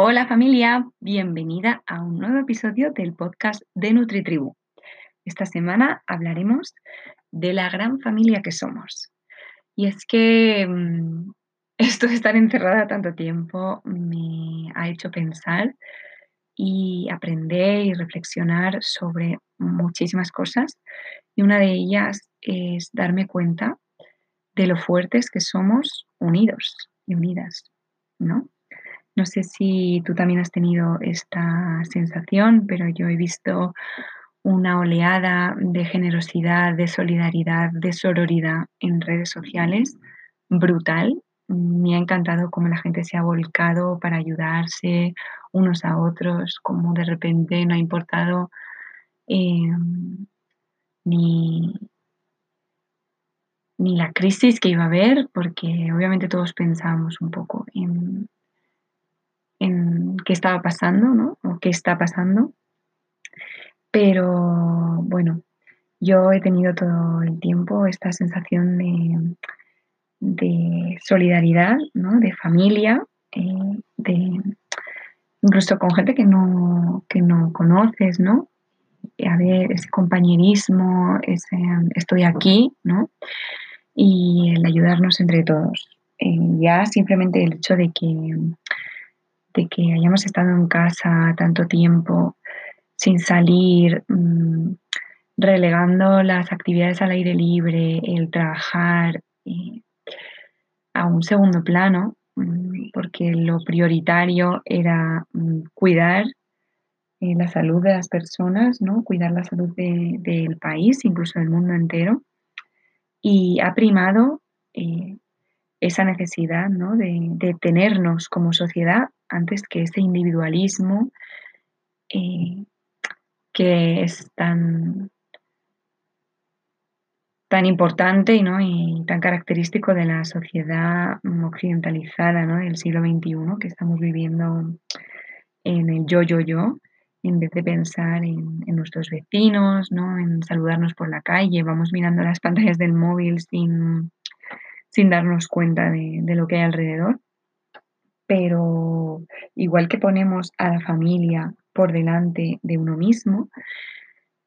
Hola familia, bienvenida a un nuevo episodio del podcast de NutriTribu. Esta semana hablaremos de la gran familia que somos. Y es que mm, esto de estar encerrada tanto tiempo me ha hecho pensar y aprender y reflexionar sobre muchísimas cosas. Y una de ellas es darme cuenta de lo fuertes que somos unidos y unidas, ¿no? No sé si tú también has tenido esta sensación, pero yo he visto una oleada de generosidad, de solidaridad, de sororidad en redes sociales brutal. Me ha encantado cómo la gente se ha volcado para ayudarse unos a otros, como de repente no ha importado em, ni, ni la crisis que iba a haber, porque obviamente todos pensamos un poco en, en qué estaba pasando, ¿no? O qué está pasando. Pero bueno, yo he tenido todo el tiempo esta sensación de, solidaridad, ¿no? de familia, eh, de, incluso con gente que no, que no conoces, ¿no? A ver, ese compañerismo, ese estoy aquí, ¿no? Y el ayudarnos entre todos. Eh, ya simplemente el hecho de que, de que hayamos estado en casa tanto tiempo, sin salir, mm, relegando las actividades al aire libre, el trabajar eh, a un segundo plano, mm, porque lo prioritario era mm, cuidar eh, la salud de las personas, ¿no? cuidar la salud del país, incluso del mundo entero. Y ha primado eh, esa necesidad ¿no? de, de, tenernos como sociedad antes que ese individualismo que es tan, tan importante y tan característico de la sociedad occidentalizada del siglo XXI que estamos viviendo en el yo, yo, yo, en vez de pensar en, nuestros vecinos, ¿no? en saludarnos por la calle, vamos mirando las pantallas del móvil sin, sin darnos cuenta de, de lo que hay alrededor. Pero igual que ponemos a la familia por delante de uno mismo,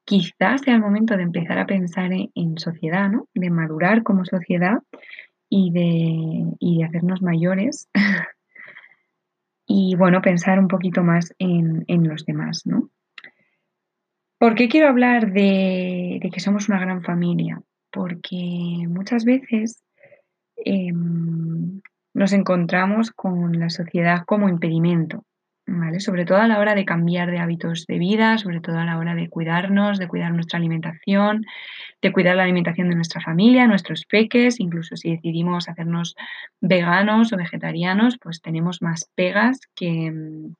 quizás sea el momento de empezar a pensar en, sociedad, ¿no? de madurar como sociedad y de, hacernos mayores. y bueno, pensar un poquito más en, los demás. ¿no? ¿Por qué quiero hablar de, que somos una gran familia? Porque muchas veces em, nos encontramos con la sociedad como impedimento. Sobre todo a la hora de cambiar de hábitos de vida, sobre todo a la hora de cuidarnos, de cuidar nuestra alimentación, de cuidar la alimentación de nuestra familia, nuestros peques, incluso si decidimos hacernos veganos o vegetarianos, pues tenemos más pegas que,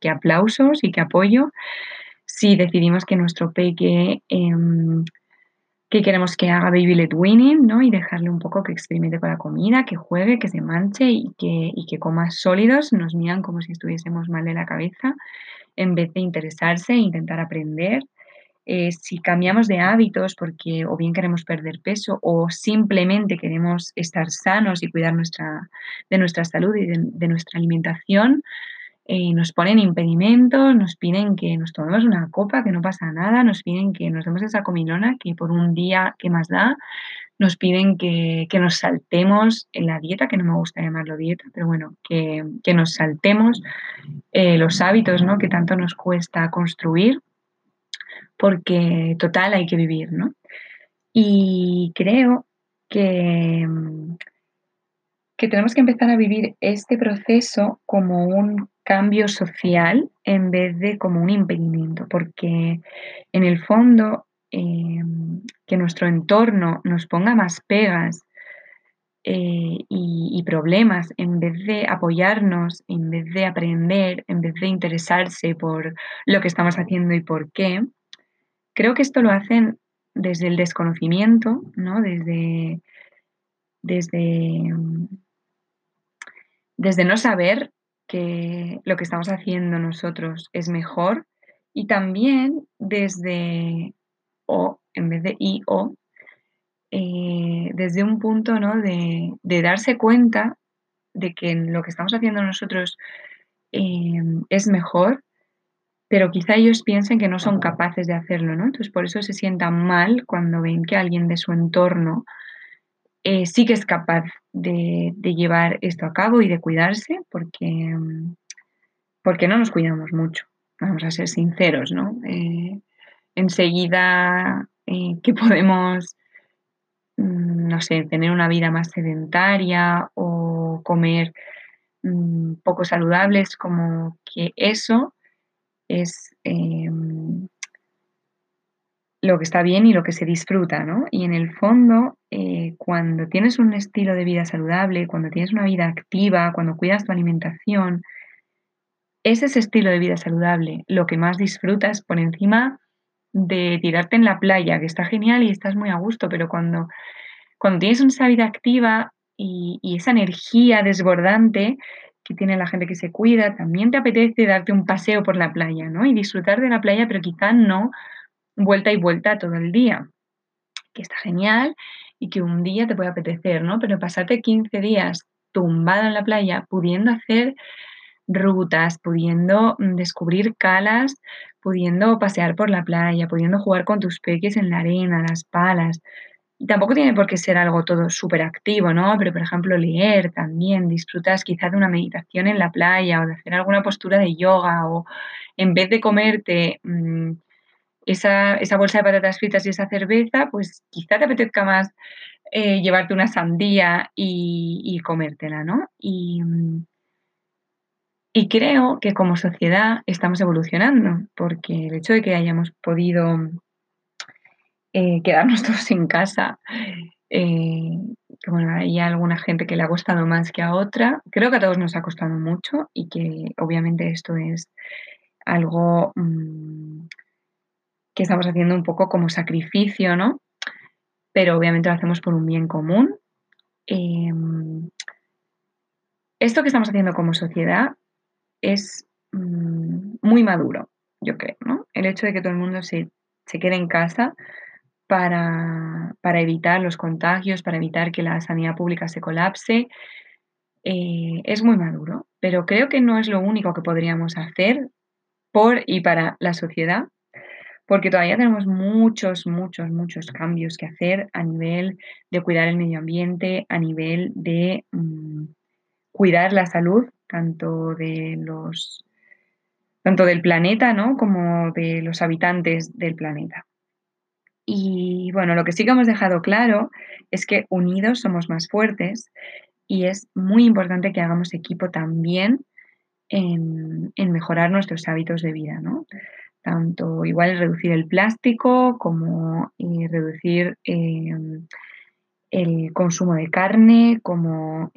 aplausos y que apoyo. Si decidimos que nuestro peque em, que queremos que haga baby led winning, ¿no? Y dejarle un poco que experimente con la comida, que juegue, que se manche y que, y que coma sólidos. Nos miran como si estuviésemos mal de la cabeza en vez de interesarse e intentar aprender. eh, si cambiamos de hábitos porque o bien queremos perder peso o simplemente queremos estar sanos y cuidar nuestra, de nuestra salud y de, nuestra alimentación, eh, nos ponen impedimentos, nos piden que nos tomemos una copa, que no pasa nada, nos piden que nos demos esa comilona, que por un día, ¿qué más da? Nos piden que, nos saltemos la dieta, que no me gusta llamarlo dieta, pero bueno, que, nos saltemos eh, los hábitos ¿no? que tanto nos cuesta construir porque total hay que vivir, ¿no? Y creo que, que tenemos que empezar a vivir este proceso como un cambio social en vez de como un impedimento, porque en el fondo em, que nuestro entorno nos ponga más pegas eh, y, problemas en vez de apoyarnos, en vez de aprender, en vez de interesarse por lo que estamos haciendo y por qué, Creo que esto lo hacen desde el desconocimiento, ¿no? Desde, desde, desde no saber que lo que estamos haciendo nosotros es mejor y también desde o en vez de y o eh, desde un punto ¿no? de, darse cuenta de que lo que estamos haciendo nosotros eh, es mejor pero quizá ellos piensen que no son capaces de hacerlo, ¿no? Entonces por eso se sientan mal cuando ven que alguien de su entorno eh, sí que es capaz de, llevar esto a cabo y de cuidarse, porque, porque no nos cuidamos mucho, vamos a ser sinceros, ¿no? Eh, enseguida eh, que podemos, mm, no sé, tener una vida más sedentaria o comer mm, poco saludables, como que eso es em, lo que está bien y lo que se disfruta, ¿no? Y en el fondo, eh, cuando tienes un estilo de vida saludable, cuando tienes una vida activa, cuando cuidas tu alimentación, es ese estilo de vida saludable lo que más disfrutas por encima de tirarte en la playa, que está genial y estás muy a gusto, pero cuando, cuando tienes esa vida activa y, y esa energía desbordante, que tiene la gente que se cuida, también te apetece darte un paseo por la playa, ¿no? Y disfrutar de la playa, pero quizá no vuelta y vuelta todo el día, que está genial y que un día te puede apetecer, ¿no? Pero pasarte 15 días tumbado en la playa, pudiendo hacer rutas, pudiendo mm, descubrir calas, pudiendo pasear por la playa, pudiendo jugar con tus peques en la arena, las palas, tampoco tiene por qué ser algo todo súper activo, ¿no? Pero, por ejemplo, leer también, disfrutas quizás de una meditación en la playa o de hacer alguna postura de yoga o en vez de comerte mm, esa, bolsa de patatas fritas y esa cerveza, pues quizá te apetezca más eh, llevarte una sandía y, comértela, ¿no? Y, y creo que como sociedad estamos evolucionando, porque el hecho de que hayamos podido eh, quedarnos todos en casa. Eh, bueno, hay alguna gente que le ha costado más que a otra. Creo que a todos nos ha costado mucho y que obviamente esto es algo mm, que estamos haciendo un poco como sacrificio, ¿no? Pero obviamente lo hacemos por un bien común. Em, esto que estamos haciendo como sociedad es mm, muy maduro, yo creo, ¿no? El hecho de que todo el mundo se, se quede en casa para, evitar los contagios, para evitar que la sanidad pública se colapse, eh, es muy maduro. Pero creo que no es lo único que podríamos hacer por y para la sociedad, porque todavía tenemos muchos, muchos, muchos cambios que hacer a nivel de cuidar el medio ambiente, a nivel de mm, cuidar la salud, tanto de los tanto del planeta, ¿no? como de los habitantes del planeta. Y bueno, lo que sí que hemos dejado claro es que unidos somos más fuertes y es muy importante que hagamos equipo también en, mejorar nuestros hábitos de vida, ¿no? Tanto igual reducir el plástico como eh, reducir em, el consumo de carne, como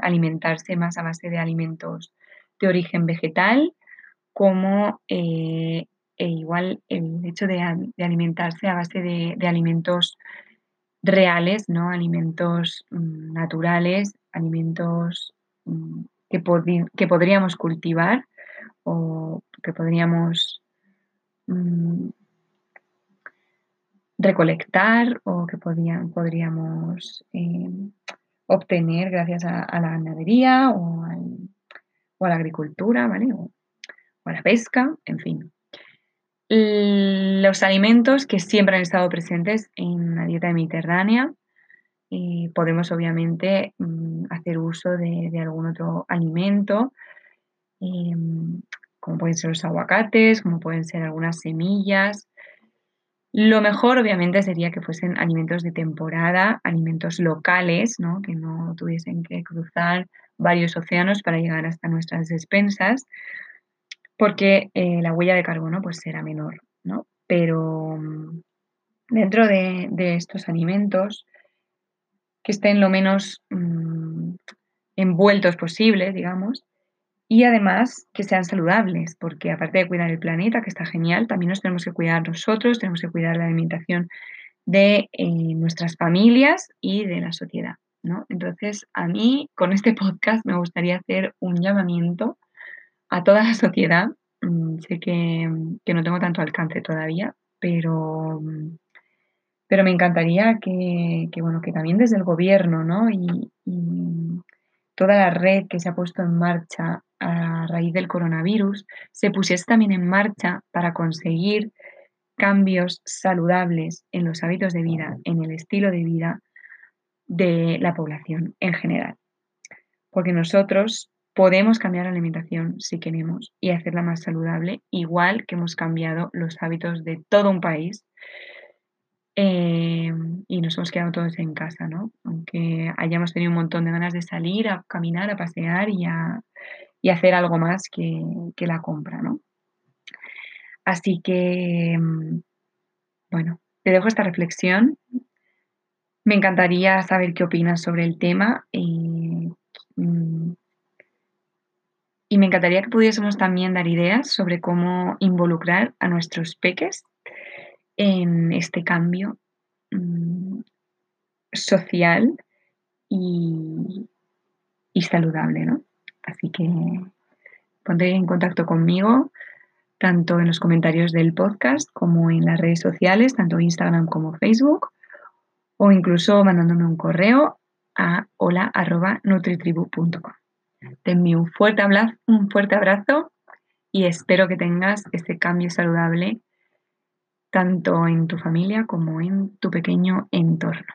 alimentarse más a base de alimentos de origen vegetal, como eh, e igual el hecho de, alimentarse a base de, alimentos reales, ¿no? Alimentos mm, naturales, alimentos mm, que, que, podríamos cultivar o que podríamos mm, recolectar o que podríamos eh, obtener gracias a, la ganadería o, a la agricultura, ¿vale? O, a la pesca, en fin. Los alimentos que siempre han estado presentes en la dieta mediterránea, eh, podemos obviamente mm, hacer uso de, algún otro alimento, em, como pueden ser los aguacates, como pueden ser algunas semillas, lo mejor, obviamente, sería que fuesen alimentos de temporada, alimentos locales, ¿no? que no tuviesen que cruzar varios océanos para llegar hasta nuestras despensas, porque eh, la huella de carbono pues, será menor. ¿no? Pero mm, dentro de, estos alimentos, que estén lo menos mm, envueltos posible, digamos, y además que sean saludables, porque aparte de cuidar el planeta, que está genial, también nos tenemos que cuidar nosotros, tenemos que cuidar la alimentación de eh, nuestras familias y de la sociedad. ¿no? Entonces, a mí con este podcast me gustaría hacer un llamamiento a toda la sociedad. Mm, sé que, no tengo tanto alcance todavía, pero, pero me encantaría que, bueno, que también desde el gobierno ¿no? y toda la red que se ha puesto en marcha a raíz del coronavirus se pusiese también en marcha para conseguir cambios saludables en los hábitos de vida, en el estilo de vida de la población en general. Porque nosotros podemos cambiar la alimentación si queremos y hacerla más saludable, igual que hemos cambiado los hábitos de todo un país eh, y nos hemos quedado todos en casa, ¿no? Aunque hayamos tenido un montón de ganas de salir a caminar, a pasear y a, hacer algo más que, la compra, ¿no? Así que, mm, bueno, te dejo esta reflexión. Me encantaría saber qué opinas sobre el tema y, mm, y me encantaría que pudiésemos también dar ideas sobre cómo involucrar a nuestros peques en este cambio mm, social y, y saludable, ¿no? Así que ponte en contacto conmigo tanto en los comentarios del podcast como en las redes sociales, tanto Instagram como Facebook, o incluso mandándome un correo a hola.nutritribu.com. Te envío un fuerte, abrazo, un fuerte abrazo y espero que tengas este cambio saludable tanto en tu familia como en tu pequeño entorno.